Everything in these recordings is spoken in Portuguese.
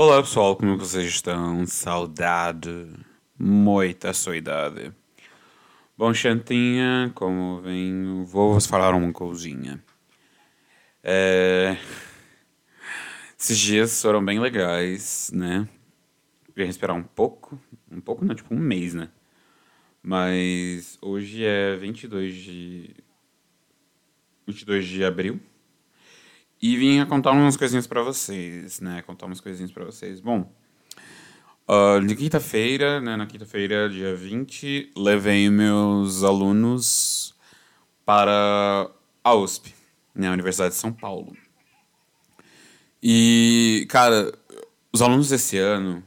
Olá pessoal, como vocês estão? Saudade, muita saudade. Bom, Chantinha, como vem, vou-vos falar uma coisinha. É... Esses dias foram bem legais, né? Ia esperar um pouco, um pouco não, tipo um mês, né? Mas hoje é 22 de... 22 de abril. E vim contar umas coisinhas para vocês, né? Contar umas coisinhas para vocês. Bom, uh, de quinta-feira, né? Na quinta-feira, dia 20, levei meus alunos para a USP, né? A Universidade de São Paulo. E, cara, os alunos desse ano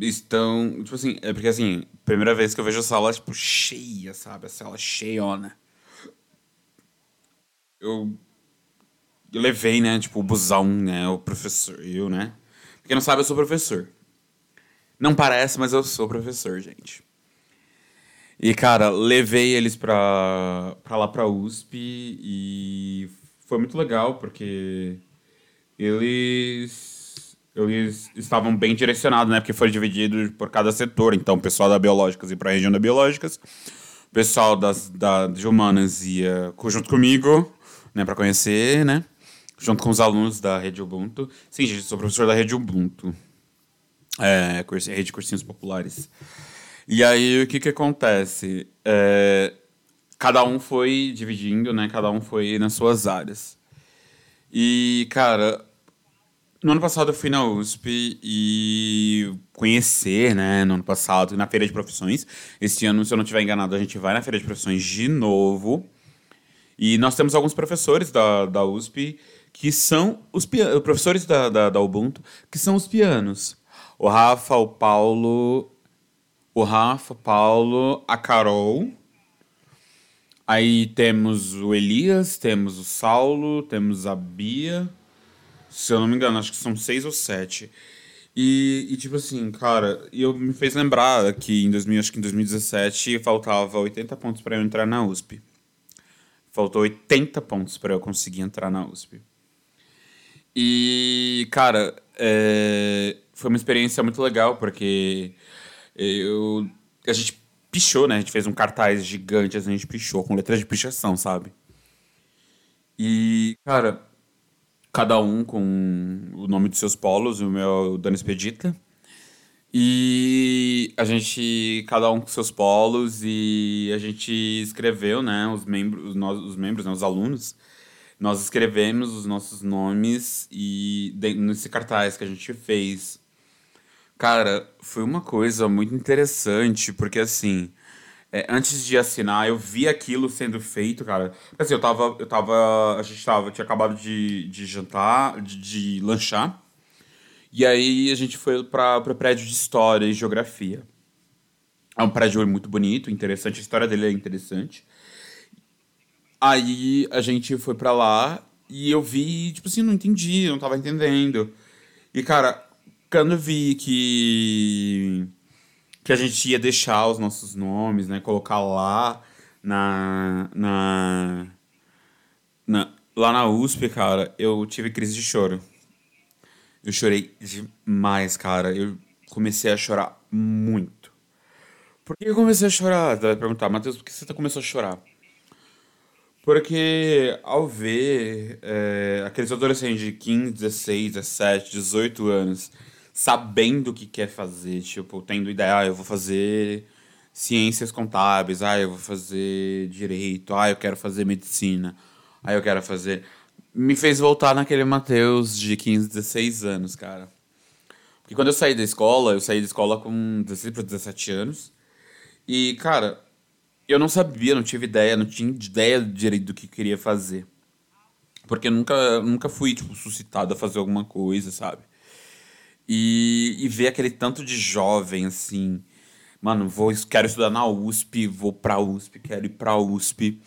estão, tipo assim, é porque assim, primeira vez que eu vejo a sala, tipo, cheia, sabe? A sala cheiona. Eu levei, né, tipo, o busão, né, o professor, eu, né. Quem não sabe, eu sou professor. Não parece, mas eu sou professor, gente. E, cara, levei eles pra, pra lá pra USP e foi muito legal, porque eles, eles estavam bem direcionados, né, porque foi dividido por cada setor. Então, o pessoal da Biológicas ia pra região da Biológicas, o pessoal das, da, de Humanas ia junto comigo, né, pra conhecer, né junto com os alunos da Rede Ubuntu. Sim, gente, sou professor da Rede Ubuntu. É, rede de cursinhos populares. E aí, o que que acontece? É, cada um foi dividindo, né? Cada um foi nas suas áreas. E, cara, no ano passado eu fui na USP e conhecer, né? No ano passado, na Feira de Profissões. Esse ano, se eu não estiver enganado, a gente vai na Feira de Profissões de novo. E nós temos alguns professores da, da USP que são os professores da, da, da Ubuntu, que são os pianos. O Rafa, o Paulo, o Rafa, Paulo, a Carol. Aí temos o Elias, temos o Saulo, temos a Bia. Se eu não me engano, acho que são seis ou sete. E, e tipo assim, cara, eu me fez lembrar que em 2000, acho que em 2017 faltava 80 pontos para eu entrar na USP. Faltou 80 pontos para eu conseguir entrar na USP. E, cara, é, foi uma experiência muito legal, porque eu, a gente pichou, né? A gente fez um cartaz gigante, a gente pichou com letras de pichação, sabe? E, cara, cada um com o nome dos seus polos, o meu, o Dani Expedita. E a gente, cada um com seus polos, e a gente escreveu, né, os membros, os, os membros, né, os alunos, nós escrevemos os nossos nomes e nesse cartaz que a gente fez. Cara, foi uma coisa muito interessante, porque assim, é, antes de assinar, eu vi aquilo sendo feito, cara. Assim, eu tava. Eu tava. A gente tava, tinha acabado de, de jantar, de, de lanchar. E aí a gente foi para o prédio de história e geografia. É um prédio muito bonito, interessante, a história dele é interessante. Aí a gente foi pra lá e eu vi, tipo assim, não entendi, não tava entendendo. E, cara, quando eu vi que. que a gente ia deixar os nossos nomes, né? Colocar lá na. na. na lá na USP, cara, eu tive crise de choro. Eu chorei demais, cara. Eu comecei a chorar muito. Por que eu comecei a chorar? Você vai perguntar, Matheus, por que você começou a chorar? Porque ao ver é, aqueles adolescentes de 15, 16, 17, 18 anos sabendo o que quer fazer, tipo, tendo ideia, ah, eu vou fazer ciências contábeis, ah, eu vou fazer direito, ah, eu quero fazer medicina, ah, eu quero fazer. Me fez voltar naquele Matheus de 15, 16 anos, cara. Porque quando eu saí da escola, eu saí da escola com 16 para 17 anos. E, cara, eu não sabia, não tive ideia, não tinha ideia direito do que queria fazer. Porque nunca, nunca fui, tipo, suscitado a fazer alguma coisa, sabe? E, e ver aquele tanto de jovem, assim... Mano, vou, quero estudar na USP, vou pra USP, quero ir pra USP.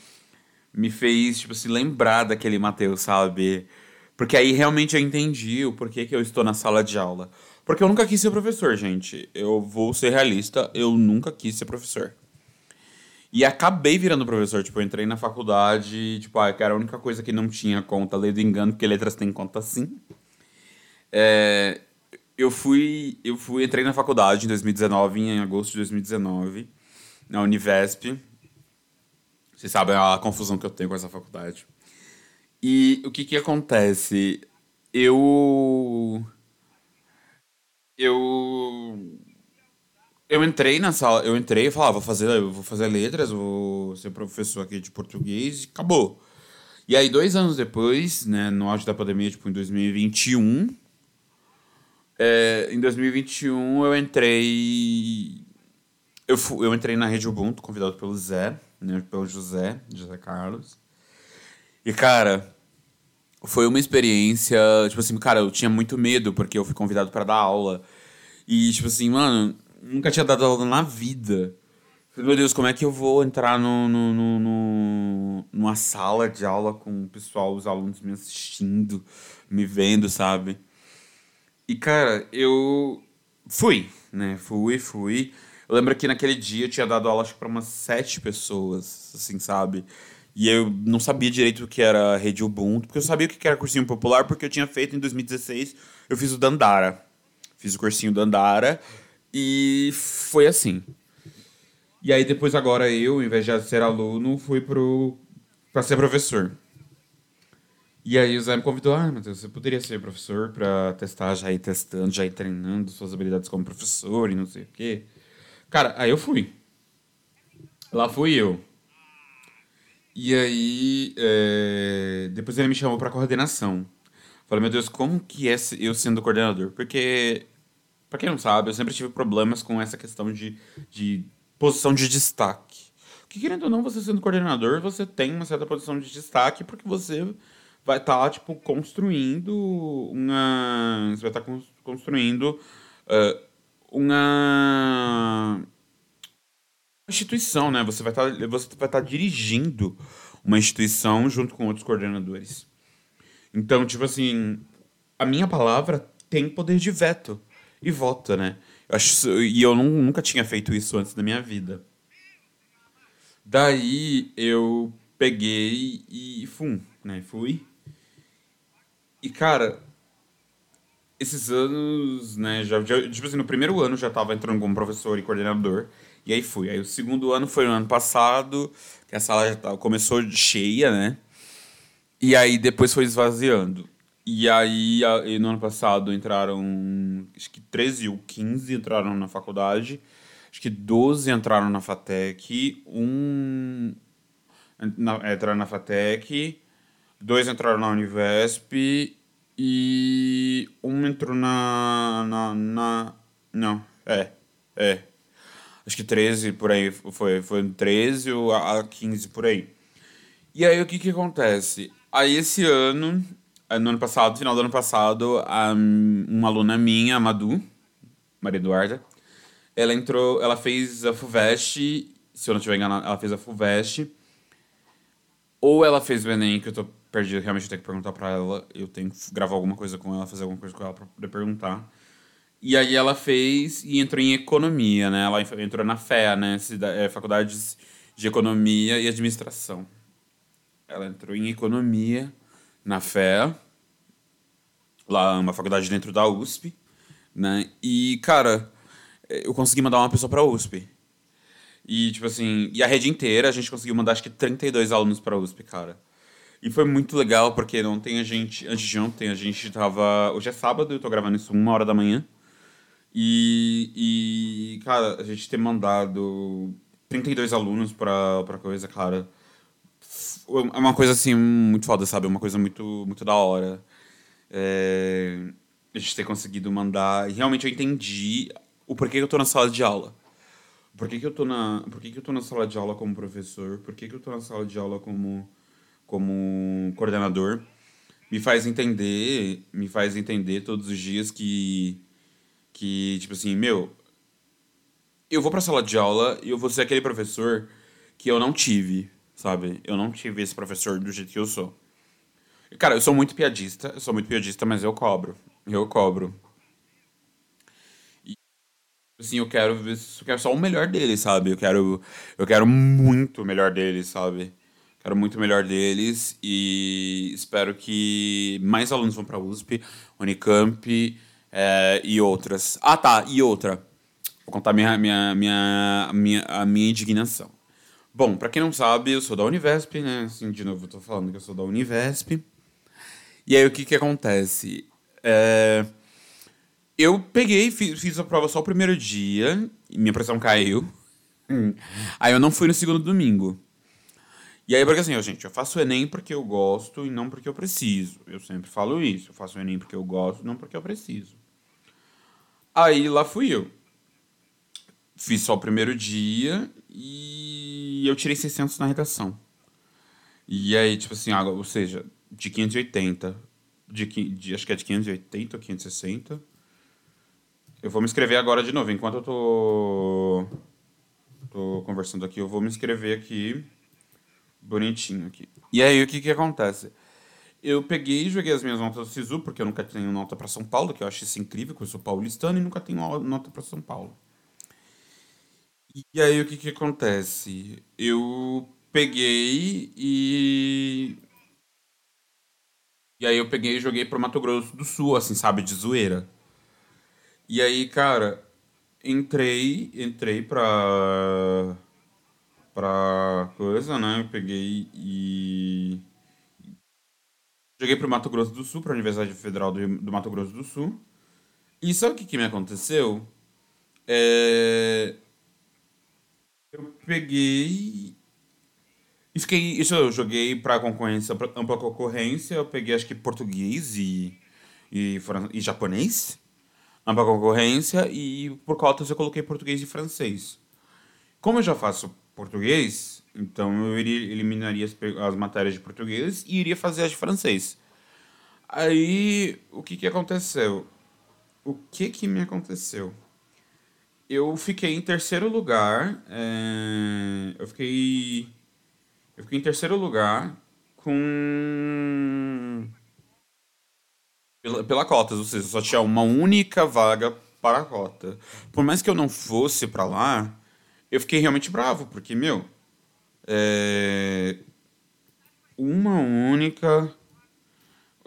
Me fez, tipo assim, lembrar daquele Matheus, sabe? Porque aí realmente eu entendi o porquê que eu estou na sala de aula. Porque eu nunca quis ser professor, gente. Eu vou ser realista, eu nunca quis ser professor. E acabei virando professor. Tipo, eu entrei na faculdade, tipo, ah, que era a única coisa que não tinha conta, lei do engano, porque letras têm conta sim. É, eu fui, eu fui, entrei na faculdade em 2019, em agosto de 2019, na Univesp. Vocês sabem a confusão que eu tenho com essa faculdade. E o que que acontece? Eu eu eu entrei na sala, eu entrei e falava, vou fazer, vou fazer letras, vou ser professor aqui de português e acabou. E aí, dois anos depois, né, no auge da pandemia, tipo, em 2021, é, em 2021 eu entrei. Eu, fui, eu entrei na Rede Ubuntu, convidado pelo Zé, né, pelo José, José Carlos. E, cara, foi uma experiência. Tipo assim, cara, eu tinha muito medo porque eu fui convidado para dar aula. E, tipo assim, mano, nunca tinha dado aula na vida. Falei, meu Deus, como é que eu vou entrar no, no, no, no, numa sala de aula com o pessoal, os alunos me assistindo, me vendo, sabe? E, cara, eu fui, né? Fui, fui. Eu lembro que naquele dia eu tinha dado aula, acho que pra umas sete pessoas, assim, sabe? E eu não sabia direito o que era rede Ubuntu, porque eu sabia o que era cursinho popular, porque eu tinha feito em 2016, eu fiz o Dandara. Fiz o cursinho Dandara e foi assim. E aí depois agora eu, em vez de ser aluno, fui pro para ser professor. E aí o Zé me convidou, ah, Matheus, você poderia ser professor para testar, já ir testando, já ir treinando suas habilidades como professor e não sei o quê. Cara, aí eu fui. Lá fui eu. E aí, é... depois ele me chamou para coordenação. Falei, meu Deus, como que é eu sendo coordenador? Porque, para quem não sabe, eu sempre tive problemas com essa questão de, de posição de destaque. Que querendo ou não, você sendo coordenador, você tem uma certa posição de destaque porque você vai estar, tá, tipo, construindo uma. Você vai estar tá construindo uh, uma instituição, né? Você vai estar, tá, você vai estar dirigindo uma instituição junto com outros coordenadores. Então, tipo assim, a minha palavra tem poder de veto e vota, né? Eu acho, e eu não, nunca tinha feito isso antes da minha vida. Daí eu peguei e fum, né? Fui. E cara, esses anos, né, já, já, tipo assim, no primeiro ano já tava entrando como professor e coordenador. E aí fui. Aí o segundo ano foi no ano passado, que a sala já tava, começou cheia, né? E aí depois foi esvaziando. E aí, a, no ano passado entraram, acho que 13 ou 15 entraram na faculdade, acho que 12 entraram na FATEC, um entraram na FATEC, dois entraram na Univesp e um entrou na, na, na não, é, é, acho que 13 por aí, foi, foi 13 ou a 15 por aí. E aí o que que acontece? Aí esse ano, no ano passado, final do ano passado, a, uma aluna minha, a Madu, Maria Eduarda, ela entrou, ela fez a FUVEST, se eu não estiver enganado, ela fez a FUVEST, ou ela fez o Enem, que eu tô perdido, realmente eu tenho que perguntar pra ela, eu tenho que gravar alguma coisa com ela, fazer alguma coisa com ela pra poder perguntar. E aí ela fez e entrou em economia, né? Ela entrou na FEA, né? É, Faculdades de Economia e Administração. Ela entrou em economia na FEA, lá uma faculdade dentro da USP, né? E, cara, eu consegui mandar uma pessoa pra USP. E, tipo assim, e a rede inteira a gente conseguiu mandar acho que 32 alunos pra USP, cara. E foi muito legal, porque ontem a gente, antes de ontem, a gente tava. Hoje é sábado, eu tô gravando isso uma hora da manhã. E, e cara, a gente ter mandado 32 alunos pra, pra coisa, cara é uma coisa assim muito foda, sabe? Uma coisa muito, muito da hora. É, a gente ter conseguido mandar. E realmente eu entendi o porquê que eu tô na sala de aula. Por que, que eu tô na, por que, que eu tô na sala de aula como professor? Por que, que eu tô na sala de aula como, como coordenador? Me faz entender, me faz entender todos os dias que, que tipo assim, meu, eu vou pra sala de aula e eu vou ser aquele professor que eu não tive, sabe? Eu não tive esse professor do jeito que eu sou. Cara, eu sou muito piadista, eu sou muito piadista, mas eu cobro. Eu cobro. E, assim, eu quero, eu quero só o melhor deles, sabe? Eu quero, eu quero muito o melhor deles, sabe? Quero muito o melhor deles e espero que mais alunos vão para USP, Unicamp, É, e outras. Ah, tá, e outra. Vou contar minha, minha, minha, minha, a minha indignação. Bom, pra quem não sabe, eu sou da Univesp, né? Assim, de novo, eu tô falando que eu sou da Univesp. E aí, o que que acontece? É... Eu peguei, fiz, fiz a prova só o primeiro dia, minha pressão caiu. Aí eu não fui no segundo domingo. E aí, porque assim, ó, gente, eu faço o Enem porque eu gosto e não porque eu preciso. Eu sempre falo isso. Eu faço o Enem porque eu gosto, não porque eu preciso. Aí lá fui eu. Fiz só o primeiro dia e eu tirei 600 na redação. E aí, tipo assim, ou seja, de 580, de, de, acho que é de 580 ou 560. Eu vou me inscrever agora de novo. Enquanto eu tô, tô conversando aqui, eu vou me inscrever aqui bonitinho aqui. E aí, o que que acontece? Eu peguei e joguei as minhas notas do SISU, porque eu nunca tenho nota para São Paulo, que eu acho isso incrível, que eu sou paulistano e nunca tenho nota para São Paulo. E aí o que que acontece? Eu peguei e. E aí eu peguei e joguei pro Mato Grosso do Sul, assim, sabe, de zoeira. E aí, cara, entrei, entrei pra. pra coisa, né? Eu peguei e Joguei pro Mato Grosso do Sul, pra Universidade Federal do, do Mato Grosso do Sul. E sabe o que, que me aconteceu? É... Peguei. E fiquei. Isso eu joguei pra concorrência, pra ampla concorrência. Eu peguei acho que português e, e, e japonês. Ampla concorrência. E por cotas eu coloquei português e francês. Como eu já faço português, então eu iria, eliminaria as, as matérias de português e iria fazer as de francês. Aí, o que que aconteceu? O que que me aconteceu? Eu fiquei em terceiro lugar. É, eu fiquei. Eu fiquei em terceiro lugar com. Pela, pela cota, ou seja, só tinha uma única vaga para a cota. Por mais que eu não fosse para lá, eu fiquei realmente bravo, porque, meu, é, uma única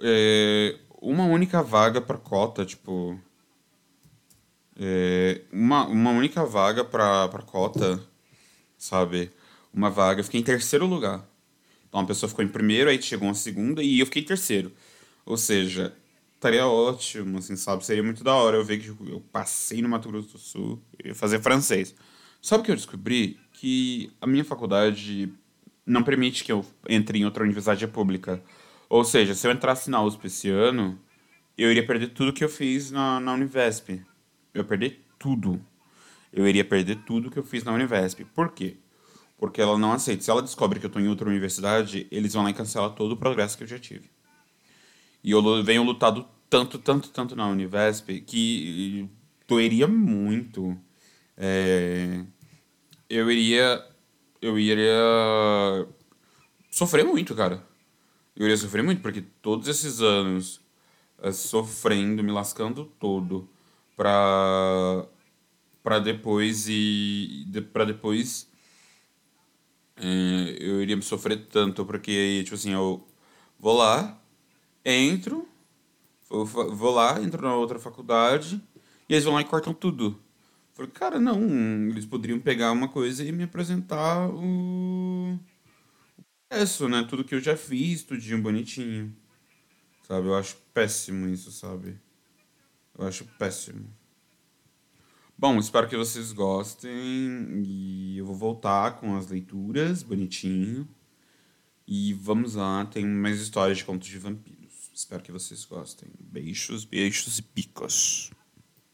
é, uma única vaga para cota, tipo é, uma, uma única vaga para cota, sabe? Uma vaga, eu fiquei em terceiro lugar. Então a pessoa ficou em primeiro, aí chegou uma segunda e eu fiquei em terceiro. Ou seja, estaria ótimo, assim, sabe? Seria muito da hora eu ver que eu passei no Mato Grosso do Sul e fazer francês. Sabe o que eu descobri? Que a minha faculdade não permite que eu entre em outra universidade pública. Ou seja, se eu entrasse na USP esse ano, eu iria perder tudo que eu fiz na, na Univesp. Eu ia perder tudo. Eu iria perder tudo que eu fiz na Univesp. Por quê? Porque ela não aceita. Se ela descobre que eu estou em outra universidade, eles vão lá e cancelar todo o progresso que eu já tive. E eu venho lutado tanto, tanto, tanto na Univesp que doeria muito. É, eu iria. Eu iria. Sofrer muito, cara. Eu iria sofrer muito, porque todos esses anos uh, sofrendo, me lascando todo, pra. pra depois e. De, pra depois. É, eu iria me sofrer tanto, porque, tipo assim, eu vou lá, entro, vou lá, entro na outra faculdade, e eles vão lá e cortam tudo. Falei, cara, não, eles poderiam pegar uma coisa e me apresentar o. Isso, né? Tudo que eu já fiz, tudinho bonitinho. Sabe? Eu acho péssimo isso, sabe? Eu acho péssimo. Bom, espero que vocês gostem. E eu vou voltar com as leituras, bonitinho. E vamos lá, tem mais histórias de contos de vampiros. Espero que vocês gostem. Beijos, beijos e picos.